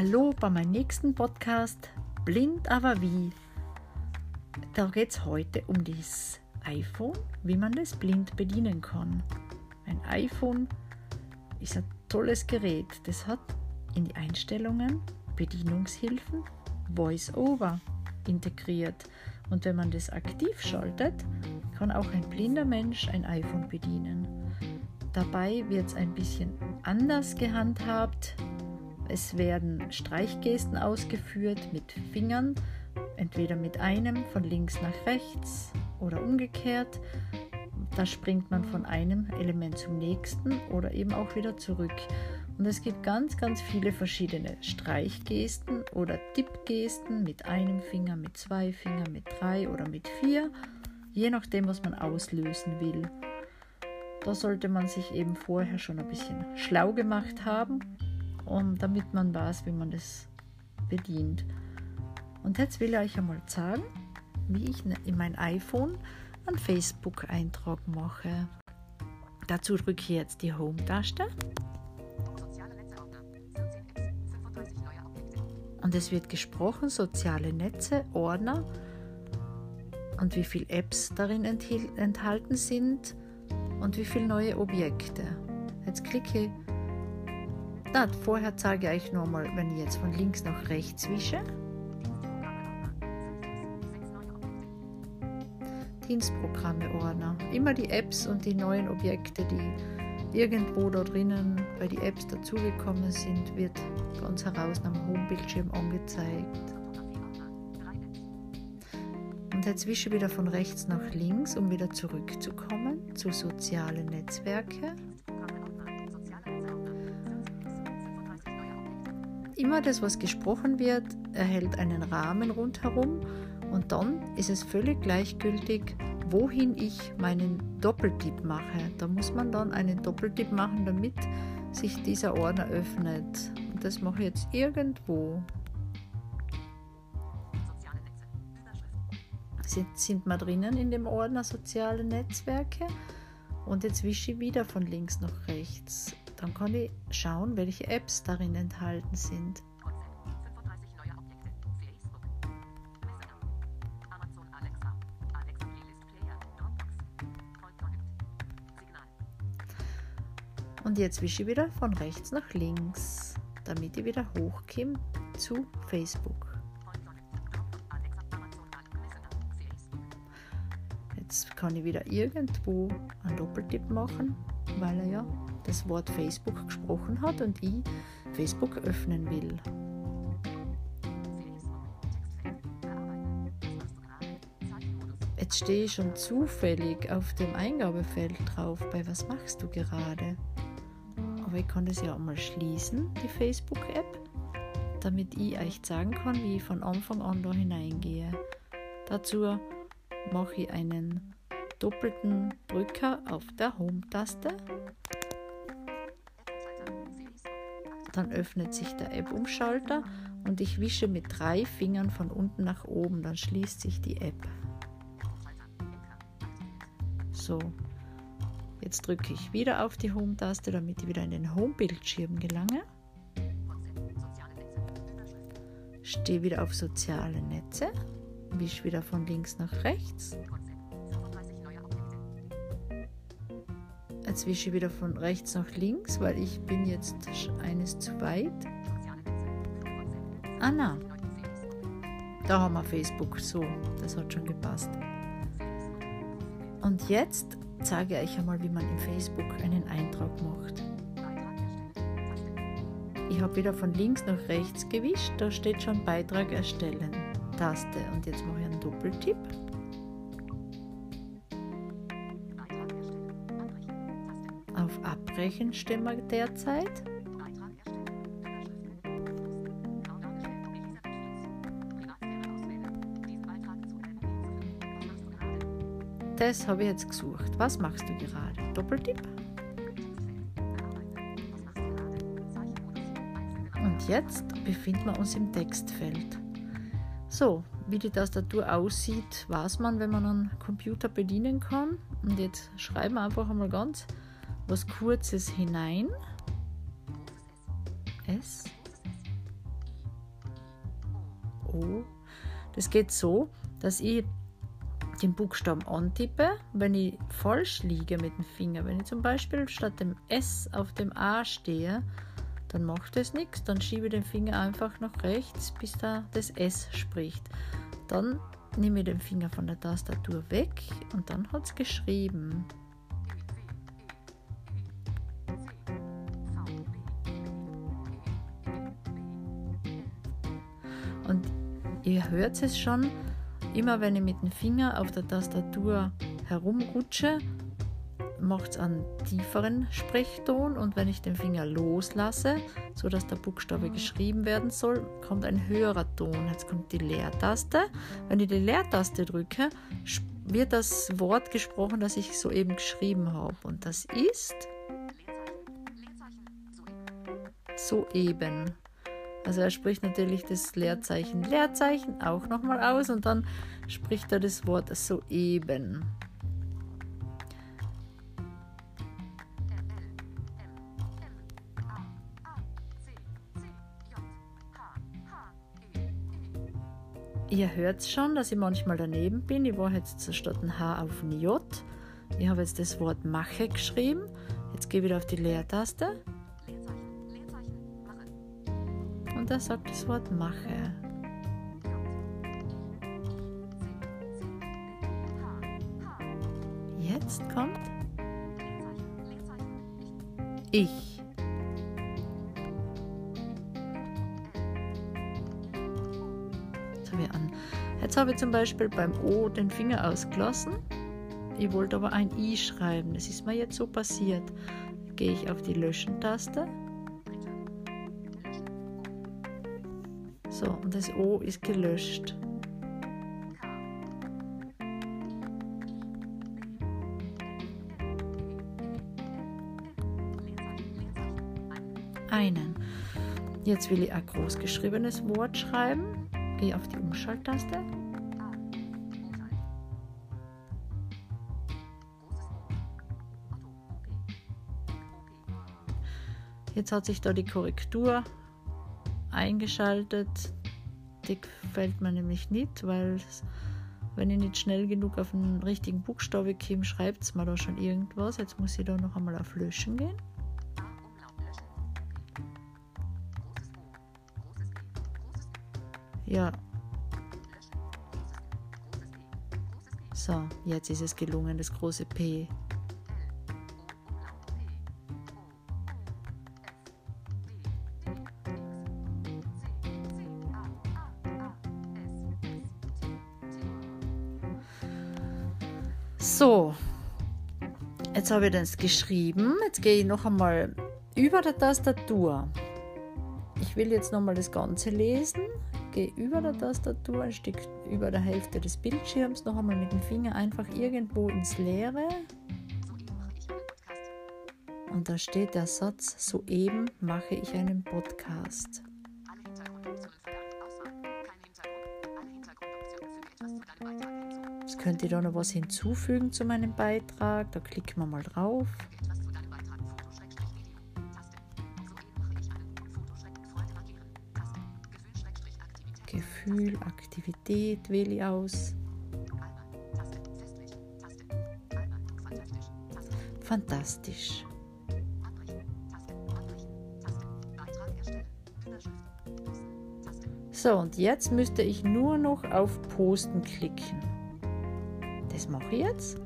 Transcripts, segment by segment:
Hallo bei meinem nächsten Podcast Blind aber wie. Da geht es heute um das iPhone, wie man das blind bedienen kann. Ein iPhone ist ein tolles Gerät. Das hat in die Einstellungen Bedienungshilfen Voice-Over integriert. Und wenn man das aktiv schaltet, kann auch ein blinder Mensch ein iPhone bedienen. Dabei wird es ein bisschen anders gehandhabt. Es werden Streichgesten ausgeführt mit Fingern, entweder mit einem von links nach rechts oder umgekehrt. Da springt man von einem Element zum nächsten oder eben auch wieder zurück. Und es gibt ganz, ganz viele verschiedene Streichgesten oder Tippgesten mit einem Finger, mit zwei Fingern, mit drei oder mit vier, je nachdem, was man auslösen will. Da sollte man sich eben vorher schon ein bisschen schlau gemacht haben, um, damit man weiß, wie man das bedient. Und jetzt will ich euch einmal zeigen, wie ich in mein iPhone einen Facebook-Eintrag mache. Dazu drücke ich jetzt die Home-Taste. Und es wird gesprochen, soziale Netze, Ordner und wie viele Apps darin enthalten sind und wie viele neue Objekte. Jetzt klicke ich. Na, vorher zeige ich euch nochmal, wenn ich jetzt von links nach rechts wische. Dienstprogramme-Ordner. Immer die Apps und die neuen Objekte, die irgendwo da drinnen bei den Apps dazugekommen sind, wird ganz heraus am Homebildschirm angezeigt. Und jetzt wische wieder von rechts nach links, um wieder zurückzukommen zu sozialen Netzwerke. Immer das, was gesprochen wird, erhält einen Rahmen rundherum und dann ist es völlig gleichgültig, wohin ich meinen Doppeltipp mache. Da muss man dann einen Doppeltipp machen, damit sich dieser Ordner öffnet. Und das mache ich jetzt irgendwo. Jetzt sind wir drinnen in dem Ordner soziale Netzwerke und jetzt wische ich wieder von links nach rechts. Dann kann ich schauen, welche Apps darin enthalten sind. Und jetzt wische ich wieder von rechts nach links, damit ich wieder hochkomme zu Facebook. Jetzt kann ich wieder irgendwo einen Doppeltipp machen, weil er ja das Wort Facebook gesprochen hat und ich Facebook öffnen will. Jetzt stehe ich schon zufällig auf dem Eingabefeld drauf, bei was machst du gerade? Aber ich kann das ja auch mal schließen, die Facebook-App, damit ich euch sagen kann, wie ich von Anfang an da hineingehe. Dazu mache ich einen doppelten Drücker auf der Home-Taste. Dann öffnet sich der App-Umschalter und ich wische mit drei Fingern von unten nach oben, dann schließt sich die App. So, Jetzt drücke ich wieder auf die Home-Taste, damit ich wieder in den Home-Bildschirm gelange. Stehe wieder auf soziale Netze, wische wieder von links nach rechts. Jetzt wische ich wieder von rechts nach links, weil ich bin jetzt eines zu weit. Ah na, da haben wir Facebook. So, das hat schon gepasst. Und jetzt zeige euch einmal, wie man in Facebook einen Eintrag macht. Ich habe wieder von links nach rechts gewischt, da steht schon Beitrag erstellen, Taste und jetzt mache ich einen Doppeltipp. Wir derzeit. Das habe ich jetzt gesucht. Was machst du gerade? Doppeltipp. Und jetzt befinden wir uns im Textfeld. So, wie die Tastatur aussieht, weiß man, wenn man einen Computer bedienen kann. Und jetzt schreiben wir einfach einmal ganz was Kurzes hinein. S O. Das geht so, dass ich den Buchstaben antippe, wenn ich falsch liege mit dem Finger. Wenn ich zum Beispiel statt dem S auf dem A stehe, dann macht es nichts. Dann schiebe ich den Finger einfach nach rechts, bis da das S spricht. Dann nehme ich den Finger von der Tastatur weg und dann hat es geschrieben. Ihr hört es schon, immer wenn ich mit dem Finger auf der Tastatur herumrutsche, macht es einen tieferen Sprechton und wenn ich den Finger loslasse, sodass der Buchstabe geschrieben werden soll, kommt ein höherer Ton. Jetzt kommt die Leertaste. Wenn ich die Leertaste drücke, wird das Wort gesprochen, das ich soeben geschrieben habe. Und das ist soeben. Also er spricht natürlich das Leerzeichen Leerzeichen auch nochmal aus und dann spricht er das Wort soeben. Ihr hört schon, dass ich manchmal daneben bin. Ich war jetzt statt ein H auf ein J. Ich habe jetzt das Wort Mache geschrieben. Jetzt gehe ich wieder auf die Leertaste. Da sagt das Wort Mache. Jetzt kommt ich. wir an. Jetzt habe ich zum Beispiel beim O den Finger ausgelassen. Ich wollte aber ein I schreiben. Das ist mir jetzt so passiert. Gehe ich auf die Löschen-Taste. So, und das O ist gelöscht. Einen. Jetzt will ich ein großgeschriebenes Wort schreiben. Gehe auf die Umschalttaste. Jetzt hat sich da die Korrektur eingeschaltet. Die gefällt mir nämlich nicht, weil wenn ich nicht schnell genug auf den richtigen Buchstabe komme, schreibt es mir da schon irgendwas. Jetzt muss ich da noch einmal auf Löschen gehen. Ja. So, jetzt ist es gelungen, das große P. jetzt habe ich das geschrieben. Jetzt gehe ich noch einmal über der Tastatur. Ich will jetzt noch mal das Ganze lesen gehe über der Tastatur ein Stück über der Hälfte des Bildschirms noch einmal mit dem Finger einfach irgendwo ins Leere. Und da steht der Satz, soeben mache ich einen Podcast. Könnt ihr da noch was hinzufügen zu meinem Beitrag. Da klicken wir mal drauf. Gefühl, Aktivität wähle ich aus. Fantastisch. So, und jetzt müsste ich nur noch auf Posten klicken. Das mache ich jetzt.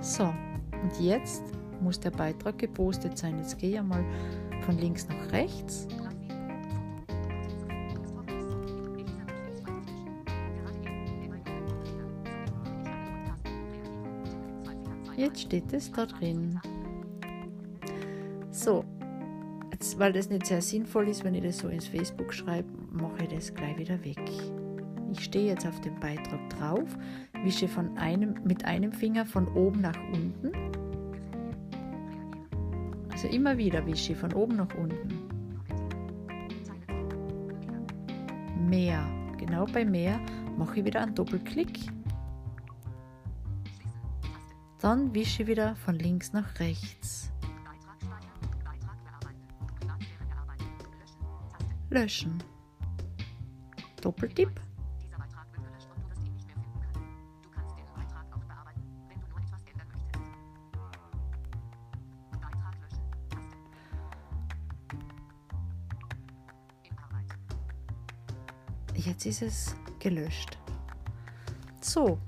So, und jetzt muss der Beitrag gepostet sein. Jetzt gehe ich einmal von links nach rechts. Jetzt steht es da drin. So, jetzt, weil das nicht sehr sinnvoll ist, wenn ich das so ins Facebook schreibe, mache ich das gleich wieder weg. Ich stehe jetzt auf dem Beitrag drauf, wische von einem, mit einem Finger von oben nach unten. Also immer wieder wische von oben nach unten. Mehr. Genau bei mehr mache ich wieder einen Doppelklick dann wische wieder von links nach rechts. löschen. Doppeltipp. Jetzt ist es gelöscht. So,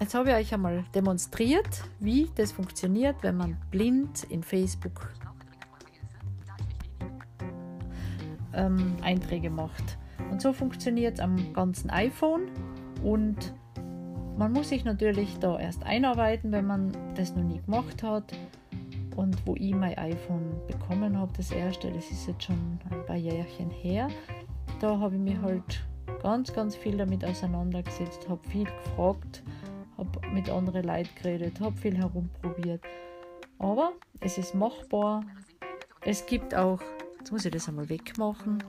jetzt habe ich euch einmal demonstriert, wie das funktioniert, wenn man blind in Facebook ähm, Einträge macht. Und so funktioniert es am ganzen iPhone und man muss sich natürlich da erst einarbeiten, wenn man das noch nie gemacht hat. Und wo ich mein iPhone bekommen habe, das erste, das ist jetzt schon ein paar Jährchen her, da habe ich mich halt ganz, ganz viel damit auseinandergesetzt, habe viel gefragt, habe mit anderen Leuten geredet, habe viel herumprobiert. Aber es ist machbar. Es gibt auch, jetzt muss ich das einmal wegmachen,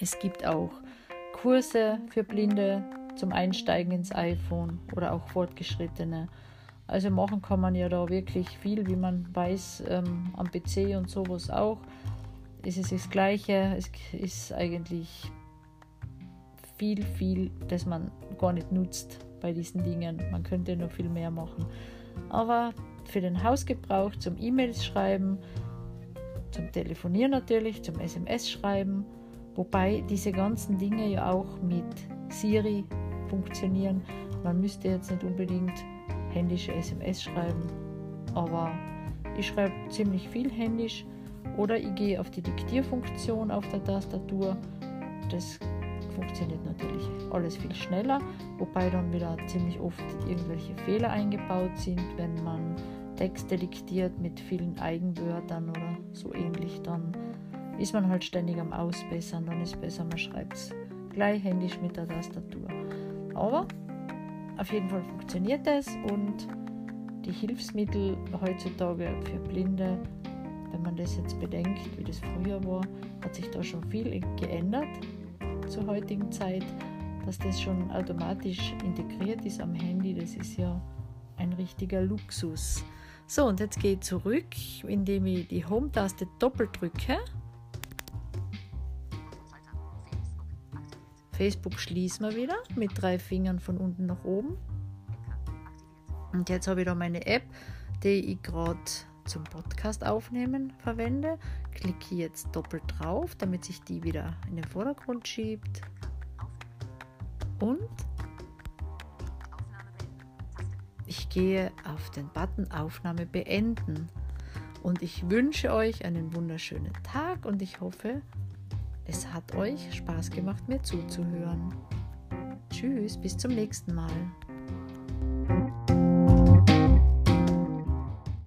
es gibt auch Kurse für Blinde zum Einsteigen ins iPhone oder auch Fortgeschrittene. Also machen kann man ja da wirklich viel, wie man weiß, ähm, am PC und sowas auch. Es ist das Gleiche, es ist eigentlich viel, viel, das man gar nicht nutzt bei diesen Dingen. Man könnte noch viel mehr machen. Aber für den Hausgebrauch, zum E-Mails schreiben, zum Telefonieren natürlich, zum SMS schreiben, wobei diese ganzen Dinge ja auch mit Siri funktionieren. Man müsste jetzt nicht unbedingt händische SMS schreiben, aber ich schreibe ziemlich viel händisch oder ich gehe auf die Diktierfunktion auf der Tastatur. Das funktioniert natürlich alles viel schneller, wobei dann wieder ziemlich oft irgendwelche Fehler eingebaut sind, wenn man Texte diktiert mit vielen Eigenwörtern oder so ähnlich, dann ist man halt ständig am Ausbessern, dann ist besser, man schreibt es gleich händisch mit der Tastatur. Aber auf jeden Fall funktioniert es und die Hilfsmittel heutzutage für Blinde, wenn man das jetzt bedenkt, wie das früher war, hat sich da schon viel geändert zur heutigen Zeit, dass das schon automatisch integriert ist am Handy, das ist ja ein richtiger Luxus. So, und jetzt gehe ich zurück, indem ich die Home-Taste doppelt drücke. Facebook. Schließen wir wieder mit drei Fingern von unten nach oben. Und jetzt habe ich da meine App, die ich gerade zum Podcast aufnehmen verwende. Klicke jetzt doppelt drauf, damit sich die wieder in den Vordergrund schiebt. Und ich gehe auf den Button Aufnahme beenden. Und ich wünsche euch einen wunderschönen Tag und ich hoffe, es hat euch Spaß gemacht, mir zuzuhören. Tschüss, bis zum nächsten Mal.